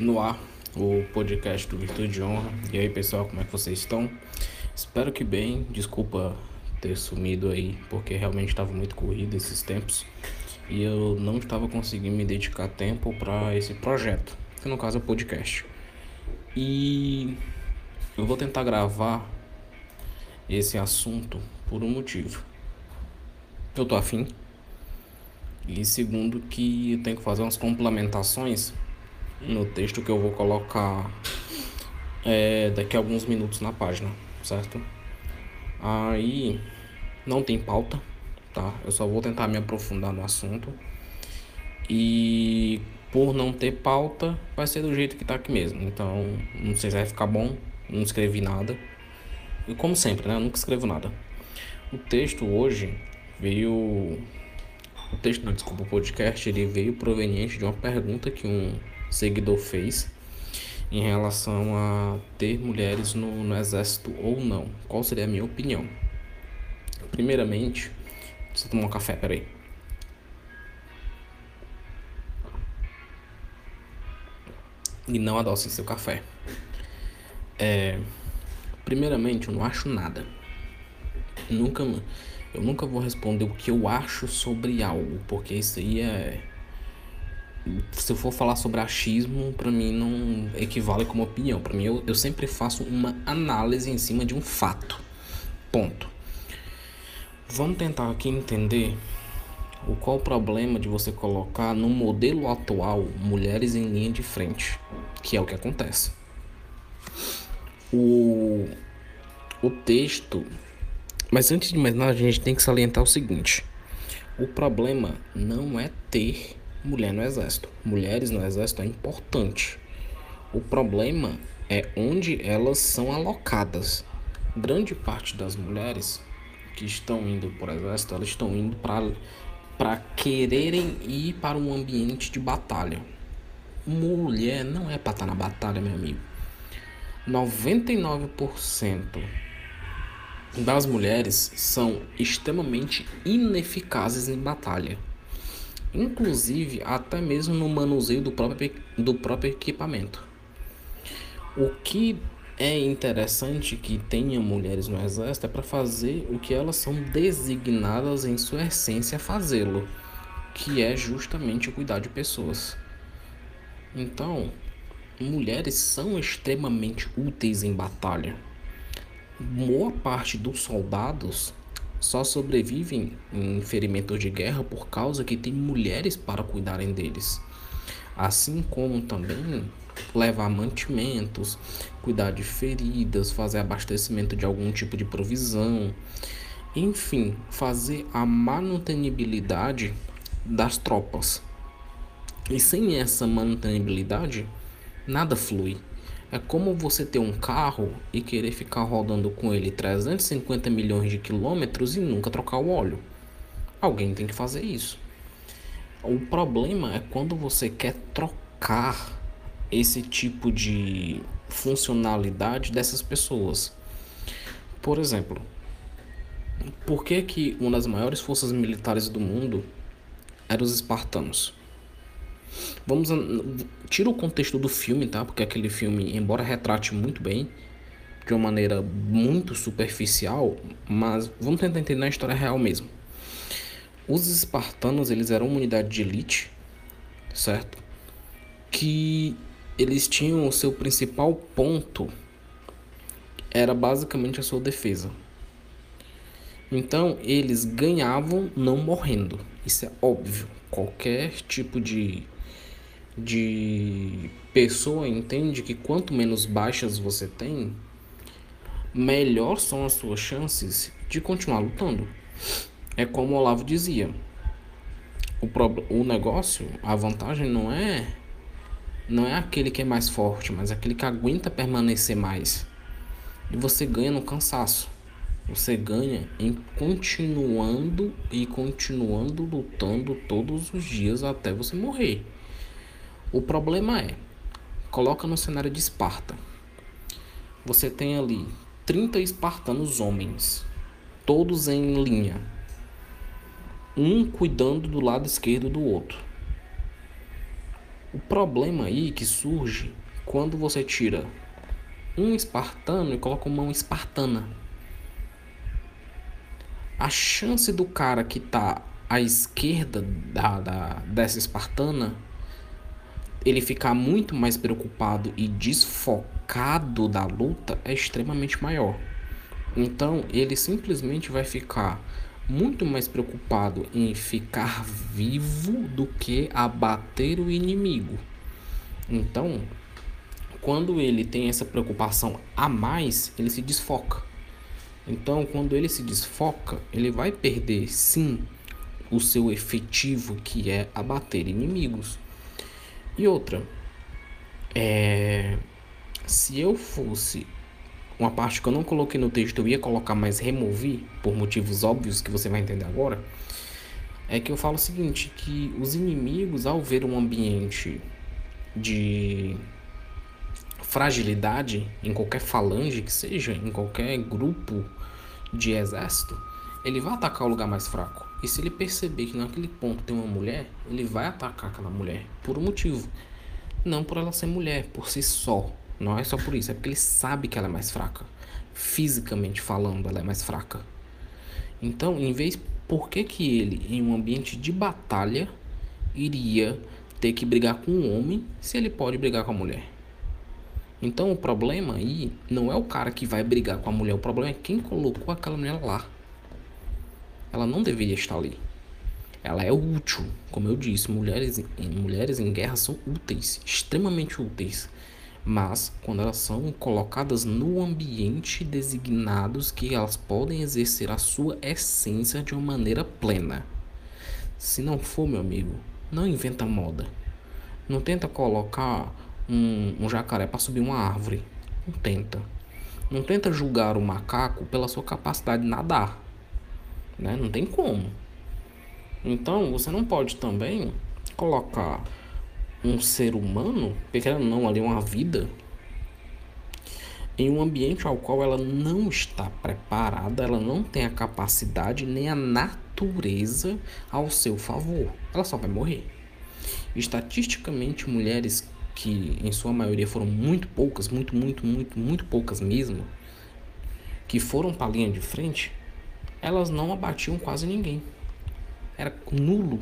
no ar o podcast do Virtude de Honra. E aí, pessoal, como é que vocês estão? Espero que bem. Desculpa ter sumido aí, porque realmente estava muito corrido esses tempos e eu não estava conseguindo me dedicar tempo para esse projeto, que no caso é o podcast. E eu vou tentar gravar esse assunto por um motivo. Eu tô afim. E segundo que eu tenho que fazer umas complementações no texto que eu vou colocar é, daqui a alguns minutos na página, certo? Aí não tem pauta, tá? Eu só vou tentar me aprofundar no assunto. E por não ter pauta, vai ser do jeito que tá aqui mesmo. Então, não sei se vai ficar bom, não escrevi nada. E como sempre, né? Eu nunca escrevo nada. O texto hoje veio. O texto, não, desculpa, o podcast, ele veio proveniente de uma pergunta que um seguidor fez em relação a ter mulheres no, no exército ou não. Qual seria a minha opinião? Primeiramente, você tomar um café, peraí. E não adoce seu café. É, primeiramente, eu não acho nada. Nunca, eu nunca vou responder o que eu acho sobre algo, porque isso aí é se eu for falar sobre achismo, para mim não equivale como opinião. Para mim, eu, eu sempre faço uma análise em cima de um fato. Ponto. Vamos tentar aqui entender o qual o problema de você colocar no modelo atual mulheres em linha de frente, que é o que acontece. O, o texto. Mas antes de mais nada, a gente tem que salientar o seguinte: o problema não é ter mulher no exército. Mulheres no exército é importante. O problema é onde elas são alocadas. Grande parte das mulheres que estão indo para o exército, elas estão indo para para quererem ir para um ambiente de batalha. Mulher não é para estar na batalha, meu amigo. 99% das mulheres são extremamente ineficazes em batalha inclusive até mesmo no manuseio do próprio, do próprio equipamento. O que é interessante que tenha mulheres no exército é para fazer o que elas são designadas em sua essência a fazê-lo, que é justamente cuidar de pessoas. Então, mulheres são extremamente úteis em batalha. Boa parte dos soldados só sobrevivem em ferimentos de guerra por causa que tem mulheres para cuidarem deles. Assim como também levar mantimentos, cuidar de feridas, fazer abastecimento de algum tipo de provisão, enfim, fazer a manutenibilidade das tropas. E sem essa manutenibilidade, nada flui. É como você ter um carro e querer ficar rodando com ele 350 milhões de quilômetros e nunca trocar o óleo. Alguém tem que fazer isso. O problema é quando você quer trocar esse tipo de funcionalidade dessas pessoas. Por exemplo, por que, que uma das maiores forças militares do mundo eram os espartanos? Vamos tira o contexto do filme, tá? Porque aquele filme, embora retrate muito bem, de uma maneira muito superficial, mas vamos tentar entender na história real mesmo. Os espartanos, eles eram uma unidade de elite, certo? Que eles tinham o seu principal ponto era basicamente a sua defesa. Então, eles ganhavam não morrendo. Isso é óbvio. Qualquer tipo de de pessoa entende que quanto menos baixas você tem, melhor são as suas chances de continuar lutando. É como o Olavo dizia. O, pro, o negócio, a vantagem não é não é aquele que é mais forte, mas aquele que aguenta permanecer mais. E você ganha no cansaço. Você ganha em continuando e continuando lutando todos os dias até você morrer. O problema é, coloca no cenário de Esparta. Você tem ali 30 espartanos homens, todos em linha, um cuidando do lado esquerdo do outro. O problema aí que surge quando você tira um espartano e coloca uma espartana. A chance do cara que tá à esquerda da, da, dessa espartana ele ficar muito mais preocupado e desfocado da luta é extremamente maior. Então ele simplesmente vai ficar muito mais preocupado em ficar vivo do que abater o inimigo. Então, quando ele tem essa preocupação a mais, ele se desfoca. Então, quando ele se desfoca, ele vai perder sim o seu efetivo que é abater inimigos. E outra, é, se eu fosse uma parte que eu não coloquei no texto, eu ia colocar, mas removi, por motivos óbvios que você vai entender agora, é que eu falo o seguinte, que os inimigos, ao ver um ambiente de fragilidade em qualquer falange que seja, em qualquer grupo de exército, ele vai atacar o lugar mais fraco. E se ele perceber que naquele ponto tem uma mulher, ele vai atacar aquela mulher por um motivo. Não por ela ser mulher, por si só. Não é só por isso, é porque ele sabe que ela é mais fraca. Fisicamente falando, ela é mais fraca. Então, em vez por que, que ele, em um ambiente de batalha, iria ter que brigar com um homem se ele pode brigar com a mulher? Então, o problema aí não é o cara que vai brigar com a mulher, o problema é quem colocou aquela mulher lá. Ela não deveria estar ali. Ela é útil, como eu disse, mulheres, mulheres em guerra são úteis, extremamente úteis mas quando elas são colocadas no ambiente designados que elas podem exercer a sua essência de uma maneira plena. Se não for, meu amigo, não inventa moda. Não tenta colocar um, um jacaré para subir uma árvore. Não tenta. Não tenta julgar o macaco pela sua capacidade de nadar. Né? Não tem como. Então, você não pode também colocar um ser humano, pequeno não, ali uma vida, em um ambiente ao qual ela não está preparada, ela não tem a capacidade nem a natureza ao seu favor. Ela só vai morrer. Estatisticamente, mulheres que em sua maioria foram muito poucas, muito, muito, muito, muito poucas mesmo, que foram para a linha de frente, elas não abatiam quase ninguém. Era nulo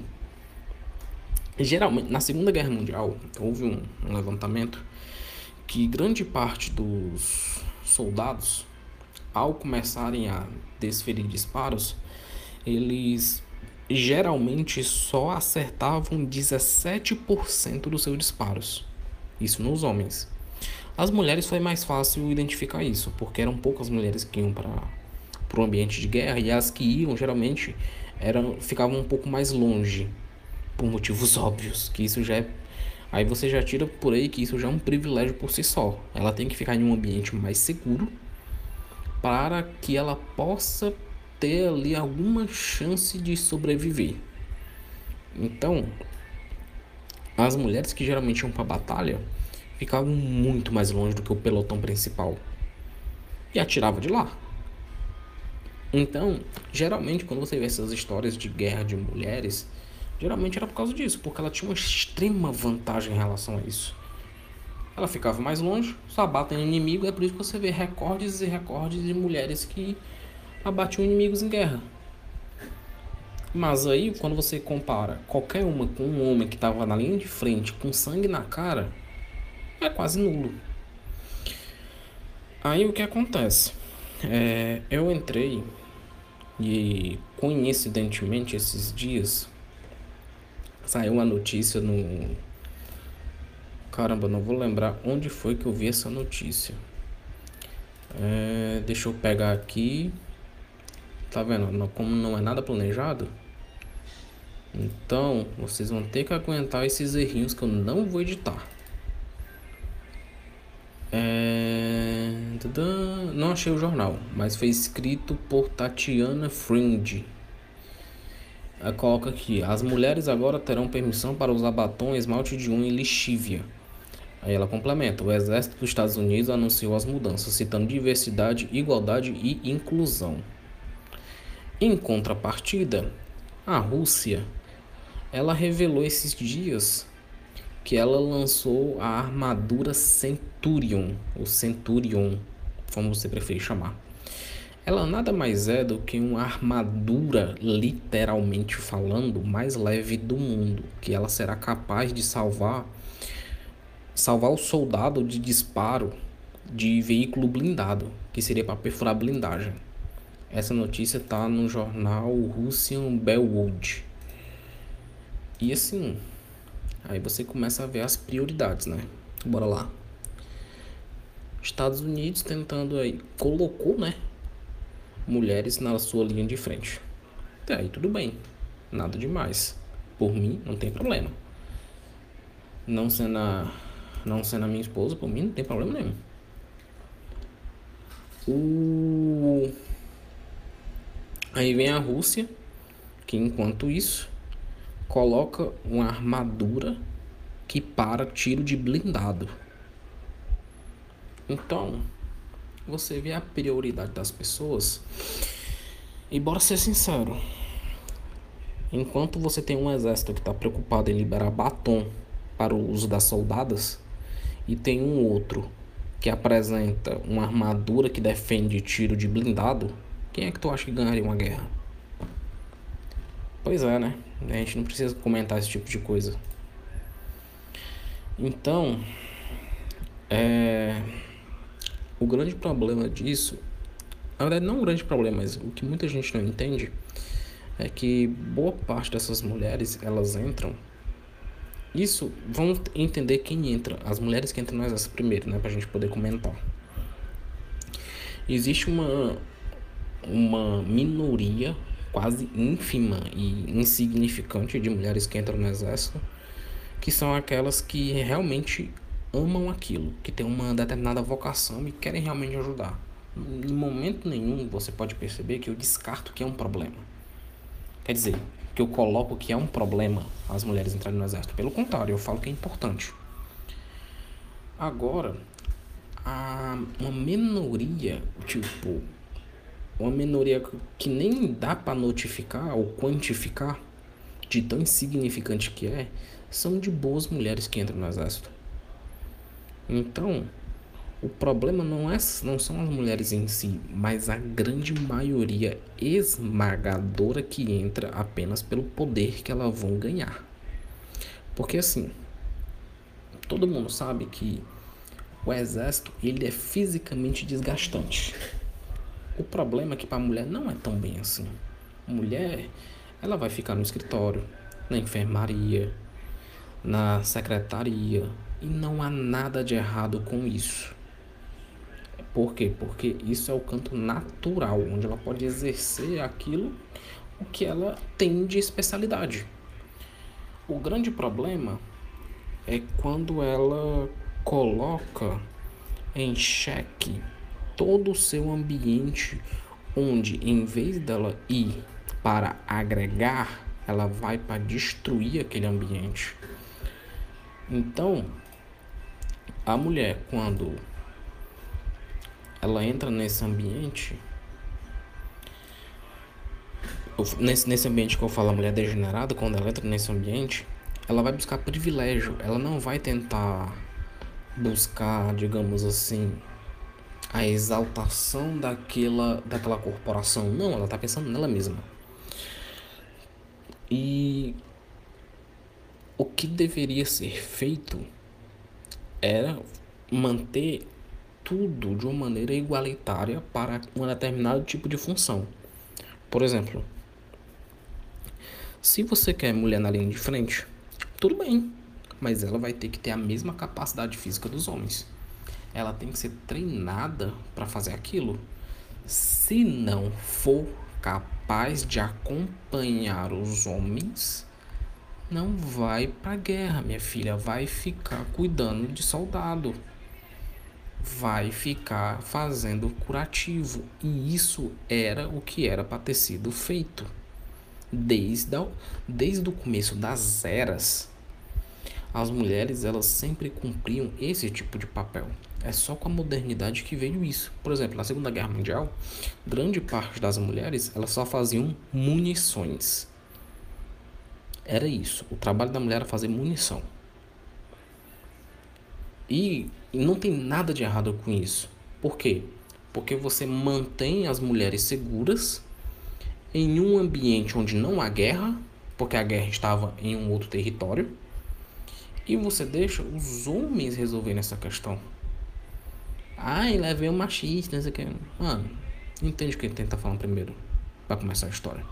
Geralmente, na Segunda Guerra Mundial, houve um, um levantamento que grande parte dos soldados, ao começarem a desferir disparos, eles geralmente só acertavam 17% dos seus disparos. Isso nos homens. As mulheres foi mais fácil identificar isso, porque eram poucas mulheres que iam para o ambiente de guerra e as que iam geralmente eram, ficavam um pouco mais longe por motivos óbvios, que isso já é Aí você já tira por aí que isso já é um privilégio por si só. Ela tem que ficar em um ambiente mais seguro para que ela possa ter ali alguma chance de sobreviver. Então, as mulheres que geralmente iam para batalha ficavam muito mais longe do que o pelotão principal e atirava de lá. Então, geralmente quando você vê essas histórias de guerra de mulheres, Geralmente era por causa disso, porque ela tinha uma extrema vantagem em relação a isso. Ela ficava mais longe, só abate o inimigo, é por isso que você vê recordes e recordes de mulheres que abatiam inimigos em guerra. Mas aí, quando você compara qualquer uma com um homem que estava na linha de frente com sangue na cara, é quase nulo. Aí o que acontece? É, eu entrei e coincidentemente esses dias saiu uma notícia no. Caramba, não vou lembrar onde foi que eu vi essa notícia. É, deixa eu pegar aqui. Tá vendo? Como não é nada planejado. Então, vocês vão ter que aguentar esses errinhos que eu não vou editar. É... Não achei o jornal, mas foi escrito por Tatiana Fringe coloca aqui: as mulheres agora terão permissão para usar batom, esmalte de unha e lixívia. Aí ela complementa: o exército dos Estados Unidos anunciou as mudanças, citando diversidade, igualdade e inclusão. Em contrapartida, a Rússia ela revelou esses dias que ela lançou a armadura Centurion, ou Centurion, como você preferir chamar. Ela nada mais é do que uma armadura, literalmente falando, mais leve do mundo, que ela será capaz de salvar salvar o soldado de disparo de veículo blindado, que seria para perfurar blindagem. Essa notícia está no jornal Russian Bellwood. E assim, aí você começa a ver as prioridades, né? Bora lá. Estados Unidos tentando aí, colocou, né? Mulheres na sua linha de frente. Até aí tudo bem, nada demais. Por mim, não tem problema. Não sendo a não sendo a minha esposa, por mim não tem problema nenhum. O... Aí vem a Rússia, que enquanto isso coloca uma armadura que para tiro de blindado. Então, você vê a prioridade das pessoas. E bora ser sincero. Enquanto você tem um exército que está preocupado em liberar batom para o uso das soldadas, e tem um outro que apresenta uma armadura que defende tiro de blindado, quem é que tu acha que ganharia uma guerra? Pois é, né? A gente não precisa comentar esse tipo de coisa. Então, é... o grande problema disso, na verdade não um grande problema, mas o que muita gente não entende é que boa parte dessas mulheres, elas entram isso, vamos entender quem entra, as mulheres que entram no exército primeiro, né, pra gente poder comentar. Existe uma, uma minoria quase ínfima e insignificante de mulheres que entram no exército, que são aquelas que realmente amam aquilo, que têm uma determinada vocação e querem realmente ajudar. Em momento nenhum você pode perceber que eu descarto que é um problema. Quer dizer, que eu coloco que é um problema as mulheres entrarem no exército. Pelo contrário, eu falo que é importante. Agora, a, uma minoria, tipo, uma minoria que nem dá para notificar ou quantificar de tão insignificante que é, são de boas mulheres que entram no exército. Então, o problema não, é, não são as mulheres em si, mas a grande maioria esmagadora que entra apenas pelo poder que elas vão ganhar. Porque assim, todo mundo sabe que o exército ele é fisicamente desgastante. O problema é que para a mulher não é tão bem assim. Mulher, ela vai ficar no escritório, na enfermaria, na secretaria, e não há nada de errado com isso. Por quê? Porque isso é o canto natural, onde ela pode exercer aquilo o que ela tem de especialidade. O grande problema é quando ela coloca em xeque todo o seu ambiente, onde em vez dela ir para agregar, ela vai para destruir aquele ambiente. Então, a mulher, quando ela entra nesse ambiente nesse, nesse ambiente que eu falo a mulher degenerada quando ela entra nesse ambiente ela vai buscar privilégio ela não vai tentar buscar digamos assim a exaltação daquela daquela corporação não ela está pensando nela mesma e o que deveria ser feito era manter tudo de uma maneira igualitária para um determinado tipo de função. Por exemplo, se você quer mulher na linha de frente, tudo bem, mas ela vai ter que ter a mesma capacidade física dos homens. Ela tem que ser treinada para fazer aquilo. Se não for capaz de acompanhar os homens, não vai para guerra, minha filha, vai ficar cuidando de soldado vai ficar fazendo curativo. E isso era o que era para ter sido feito. Desde, a, desde o começo das eras, as mulheres elas sempre cumpriam esse tipo de papel. É só com a modernidade que veio isso. Por exemplo, na Segunda Guerra Mundial, grande parte das mulheres elas só faziam munições. Era isso. O trabalho da mulher era fazer munição. E não tem nada de errado com isso. Por quê? Porque você mantém as mulheres seguras em um ambiente onde não há guerra, porque a guerra estava em um outro território, e você deixa os homens resolverem essa questão. Ai, levei um machista, não sei o que. Mano, entende o que ele tenta falar primeiro, para começar a história.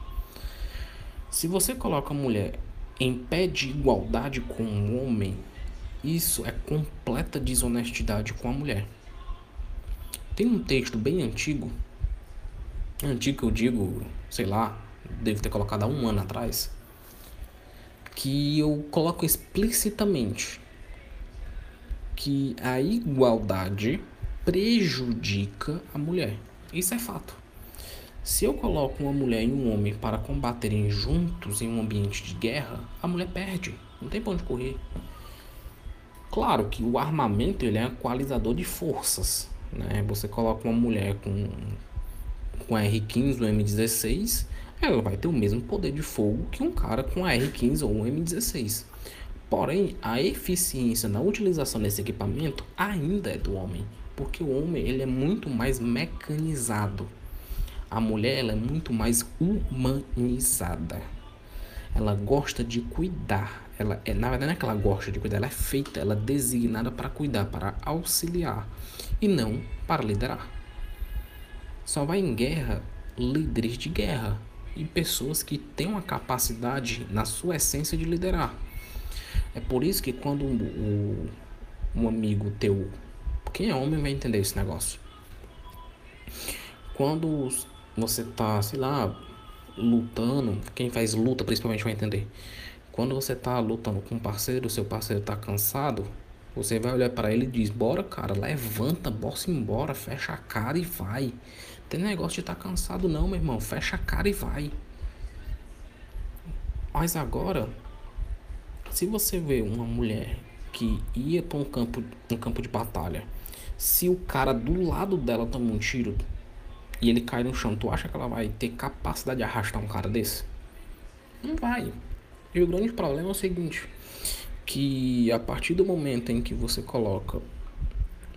Se você coloca a mulher em pé de igualdade com o homem, isso é completa desonestidade com a mulher. Tem um texto bem antigo, antigo eu digo, sei lá, devo ter colocado há um ano atrás, que eu coloco explicitamente que a igualdade prejudica a mulher. Isso é fato. Se eu coloco uma mulher e um homem para combaterem juntos em um ambiente de guerra, a mulher perde. Não tem pra onde correr. Claro que o armamento ele é um equalizador de forças. Né? Você coloca uma mulher com, com R15 ou M16, ela vai ter o mesmo poder de fogo que um cara com a R15 ou um M16. Porém, a eficiência na utilização desse equipamento ainda é do homem, porque o homem ele é muito mais mecanizado. A mulher ela é muito mais humanizada. Ela gosta de cuidar. Ela é, na verdade não é que ela gosta de cuidar, ela é feita, ela é designada para cuidar, para auxiliar e não para liderar. Só vai em guerra líderes de guerra e pessoas que têm uma capacidade na sua essência de liderar. É por isso que quando um, um amigo teu, quem é homem vai entender esse negócio. Quando você tá, sei lá, lutando, quem faz luta principalmente vai entender. Quando você tá lutando com um parceiro, seu parceiro tá cansado, você vai olhar para ele e diz: "Bora, cara, levanta, bora embora, fecha a cara e vai". Tem negócio de estar tá cansado não, meu irmão, fecha a cara e vai. Mas agora, se você vê uma mulher que ia para um campo, um campo de batalha, se o cara do lado dela toma um tiro, e ele cai no chão, tu acha que ela vai ter capacidade de arrastar um cara desse? Não vai. E o grande problema é o seguinte, que a partir do momento em que você coloca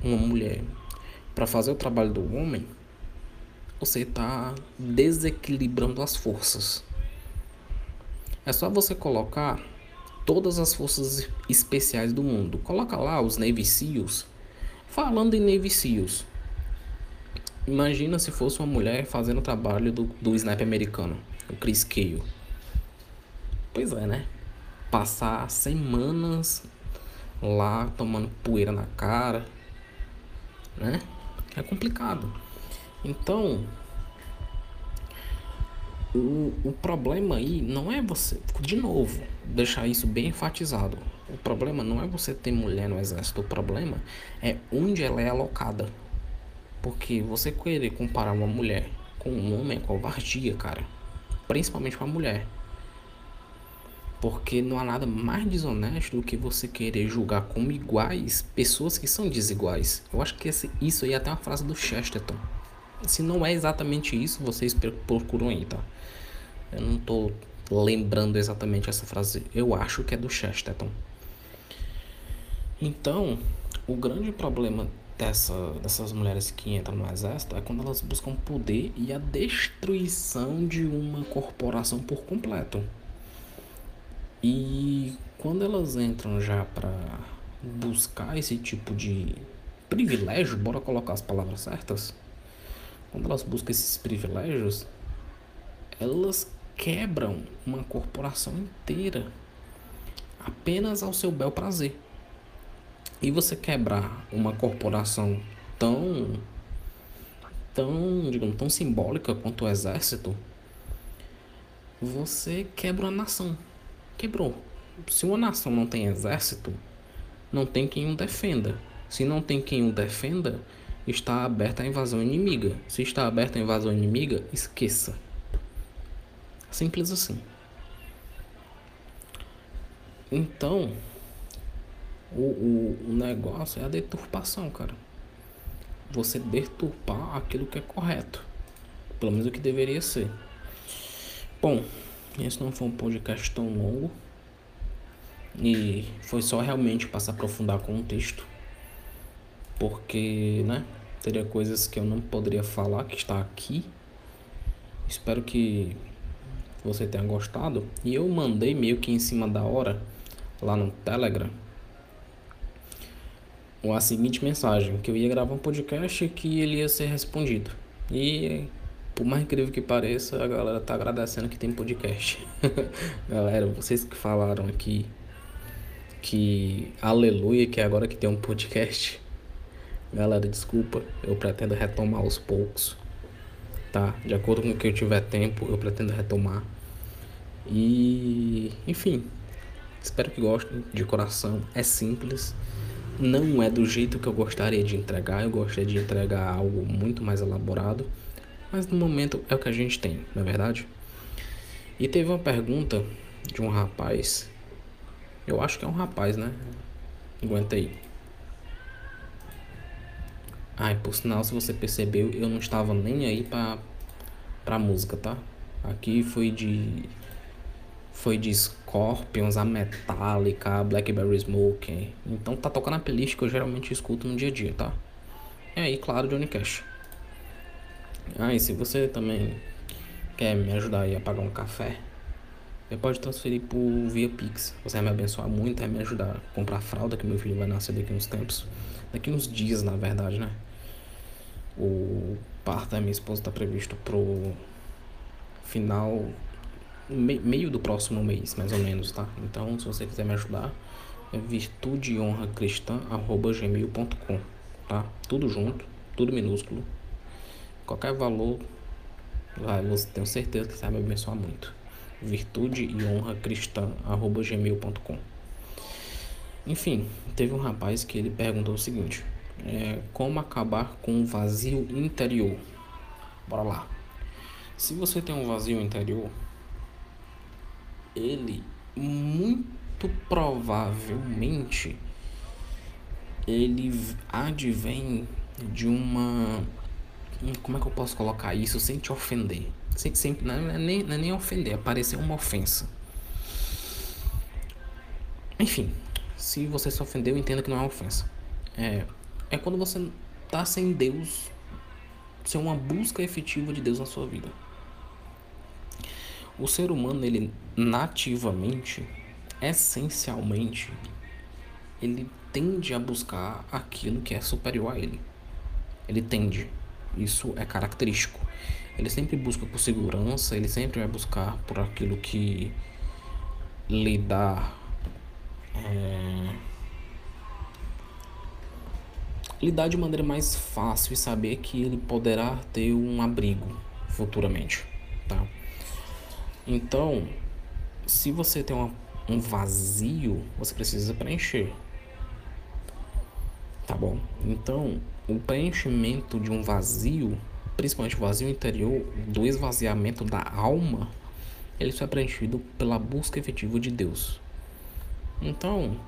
uma mulher para fazer o trabalho do homem, você está desequilibrando as forças. É só você colocar todas as forças especiais do mundo. Coloca lá os Navy Seals. Falando em Navy Seals, Imagina se fosse uma mulher fazendo o trabalho do, do sniper americano, o Chris Cale. Pois é, né? Passar semanas lá tomando poeira na cara, né? É complicado. Então, o, o problema aí não é você, de novo, deixar isso bem enfatizado. O problema não é você ter mulher no exército, o problema é onde ela é alocada. Porque você querer comparar uma mulher com um homem é covardia, cara. Principalmente com a mulher. Porque não há nada mais desonesto do que você querer julgar como iguais pessoas que são desiguais. Eu acho que esse, isso aí é até uma frase do Chesterton. Se não é exatamente isso, vocês procuram aí, tá? Eu não tô lembrando exatamente essa frase. Eu acho que é do Chesterton. Então, o grande problema dessa, dessas mulheres que entram no exército é quando elas buscam poder e a destruição de uma corporação por completo. E quando elas entram já para buscar esse tipo de privilégio, bora colocar as palavras certas. Quando elas buscam esses privilégios, elas quebram uma corporação inteira apenas ao seu bel prazer. E você quebrar uma corporação tão tão, digamos, tão simbólica quanto o exército, você quebra a nação. Quebrou. Se uma nação não tem exército, não tem quem o defenda. Se não tem quem o defenda, está aberta a invasão inimiga. Se está aberta a invasão inimiga, esqueça. Simples assim. Então, o, o, o negócio é a deturpação, cara. Você deturpar aquilo que é correto. Pelo menos o que deveria ser. Bom, esse não foi um podcast tão longo. E foi só realmente para se aprofundar com o texto. porque, né, teria coisas que eu não poderia falar que está aqui. Espero que você tenha gostado. E eu mandei meio que em cima da hora lá no Telegram a seguinte mensagem, que eu ia gravar um podcast e que ele ia ser respondido. E por mais incrível que pareça, a galera tá agradecendo que tem podcast. galera, vocês que falaram aqui que aleluia que é agora que tem um podcast. Galera, desculpa, eu pretendo retomar aos poucos. Tá? De acordo com o que eu tiver tempo, eu pretendo retomar. E, enfim, espero que gostem de coração. É simples não é do jeito que eu gostaria de entregar, eu gostaria de entregar algo muito mais elaborado, mas no momento é o que a gente tem, não é verdade? E teve uma pergunta de um rapaz, eu acho que é um rapaz, né? Aguenta aí. Ai, por sinal, se você percebeu, eu não estava nem aí pra, pra música, tá? Aqui foi de foi de Scorpions, a Metallica, a Blackberry Smoke. Então tá tocando a playlist que eu geralmente escuto no dia a dia, tá? E aí, claro, Johnny Cash. Ah, e se você também quer me ajudar aí a pagar um café, você pode transferir por via Pix. Você vai me abençoar muito, vai me ajudar a comprar fralda, que meu filho vai nascer daqui uns tempos. Daqui uns dias, na verdade, né? O parto da minha esposa tá previsto pro final meio do próximo mês, mais ou menos, tá? Então, se você quiser me ajudar, é virtude e honra cristã gmail.com, tá? Tudo junto, tudo minúsculo. Qualquer valor, vai, você tenho certeza que me abençoar muito. Virtude e. Enfim, teve um rapaz que ele perguntou o seguinte: é, como acabar com um vazio interior? Bora lá. Se você tem um vazio interior, ele muito provavelmente ele advém de uma como é que eu posso colocar isso sem te ofender? Sem, sem, não, é nem, não é nem ofender é parecer uma ofensa. Enfim se você se ofendeu entenda que não é uma ofensa. É, é quando você tá sem Deus sem uma busca efetiva de Deus na sua vida o ser humano, ele nativamente, essencialmente, ele tende a buscar aquilo que é superior a ele. Ele tende. Isso é característico. Ele sempre busca por segurança, ele sempre vai buscar por aquilo que lhe dá. É, lhe dá de maneira mais fácil e saber que ele poderá ter um abrigo futuramente. Tá? Então, se você tem uma, um vazio, você precisa preencher. Tá bom? Então, o preenchimento de um vazio, principalmente o vazio interior, do esvaziamento da alma, ele só é preenchido pela busca efetiva de Deus. Então,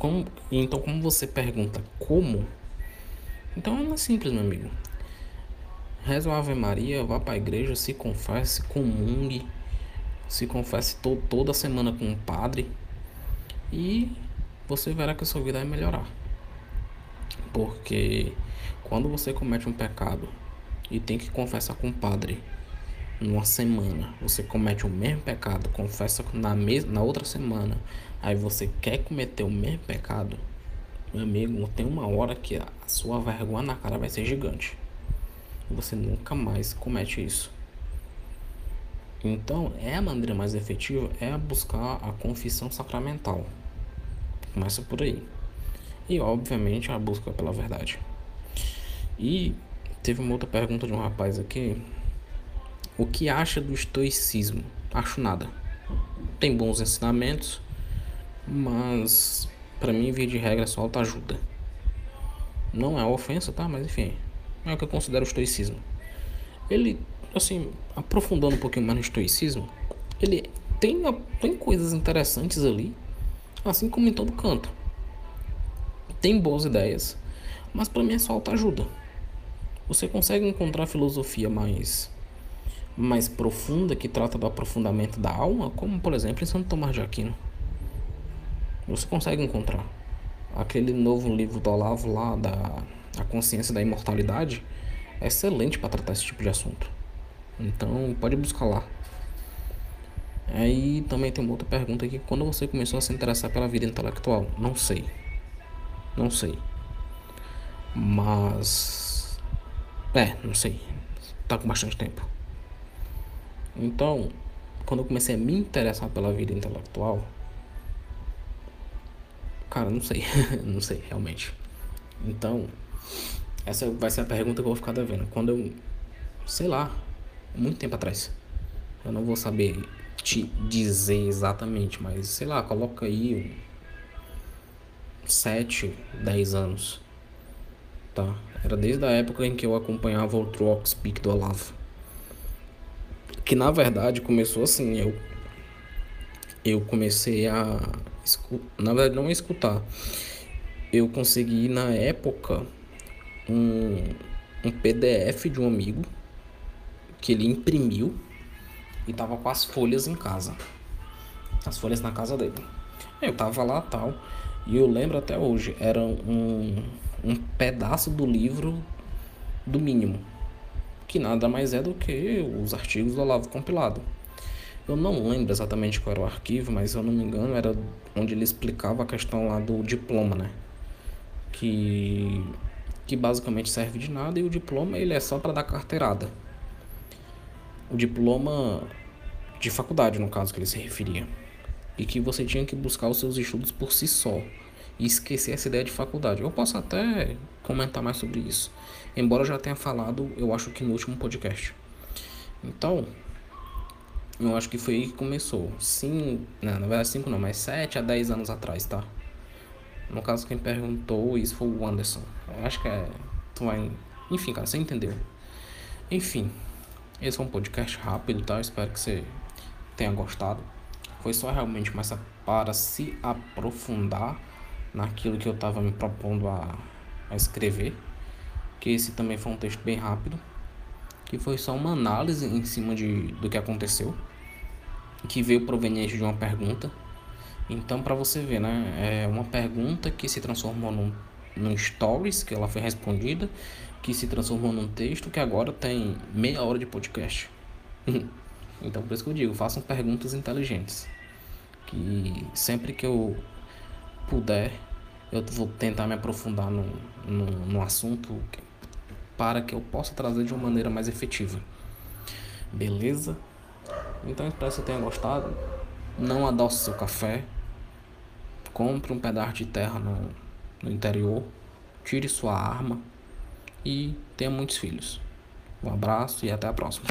como, então como você pergunta como? Então é simples, meu amigo. Reza uma Ave Maria, vá para a igreja, se confesse, comungue se confesse to toda semana com um padre e você verá que a sua vida vai melhorar. Porque quando você comete um pecado e tem que confessar com o padre numa semana, você comete o mesmo pecado, confessa na, na outra semana, aí você quer cometer o mesmo pecado, meu amigo, tem uma hora que a sua vergonha na cara vai ser gigante. Você nunca mais comete isso. Então, é a maneira mais efetiva é buscar a confissão sacramental. Começa por aí. E, obviamente, a busca pela verdade. E teve uma outra pergunta de um rapaz aqui. O que acha do estoicismo? Acho nada. Tem bons ensinamentos, mas para mim, via de regra, só ajuda. Não é ofensa, tá? Mas enfim, é o que eu considero estoicismo. Ele assim, aprofundando um pouquinho mais no estoicismo, ele tem, tem coisas interessantes ali, assim como em todo canto. Tem boas ideias, mas para mim é só ajuda. Você consegue encontrar filosofia mais mais profunda que trata do aprofundamento da alma, como por exemplo em Santo Tomás de Aquino. Você consegue encontrar aquele novo livro do Olavo lá da a consciência da imortalidade é excelente para tratar esse tipo de assunto. Então, pode buscar lá. Aí também tem uma outra pergunta aqui. Quando você começou a se interessar pela vida intelectual? Não sei. Não sei. Mas. É, não sei. Tá com bastante tempo. Então, quando eu comecei a me interessar pela vida intelectual. Cara, não sei. não sei, realmente. Então, essa vai ser a pergunta que eu vou ficar devendo. Quando eu. Sei lá. Muito tempo atrás. Eu não vou saber te dizer exatamente, mas sei lá, coloca aí 7, 10 anos. Tá? Era desde a época em que eu acompanhava o Trox Speak do Olavo. Que na verdade começou assim, eu eu comecei a na verdade não escutar. Eu consegui na época um, um PDF de um amigo que ele imprimiu e tava com as folhas em casa. As folhas na casa dele. Eu tava lá tal. E eu lembro até hoje, era um, um pedaço do livro do mínimo. Que nada mais é do que os artigos do Olavo compilado. Eu não lembro exatamente qual era o arquivo, mas se eu não me engano era onde ele explicava a questão lá do diploma, né? Que, que basicamente serve de nada e o diploma ele é só para dar carteirada o diploma de faculdade, no caso que ele se referia, e que você tinha que buscar os seus estudos por si só e esquecer essa ideia de faculdade. Eu posso até comentar mais sobre isso, embora eu já tenha falado, eu acho que no último podcast. Então, eu acho que foi aí que começou. Sim, não, na verdade 5 não, mas 7 a 10 anos atrás, tá? No caso, quem perguntou isso foi o Anderson. Eu acho que é. Tu vai. Enfim, cara, você entendeu. Enfim, esse é um podcast rápido, tá? Espero que você tenha gostado. Foi só realmente mais para se aprofundar naquilo que eu estava me propondo a, a escrever. Que esse também foi um texto bem rápido. Que foi só uma análise em cima de, do que aconteceu. Que veio proveniente de uma pergunta. Então, para você ver, né? É uma pergunta que se transformou num, num stories, que ela foi respondida que se transformou num texto que agora tem meia hora de podcast. então por isso que eu digo, façam perguntas inteligentes. Que sempre que eu puder, eu vou tentar me aprofundar no, no, no assunto para que eu possa trazer de uma maneira mais efetiva. Beleza? Então espero que você tenha gostado. Não adoce seu café. Compre um pedaço de terra no, no interior. Tire sua arma e tenha muitos filhos. Um abraço e até a próxima.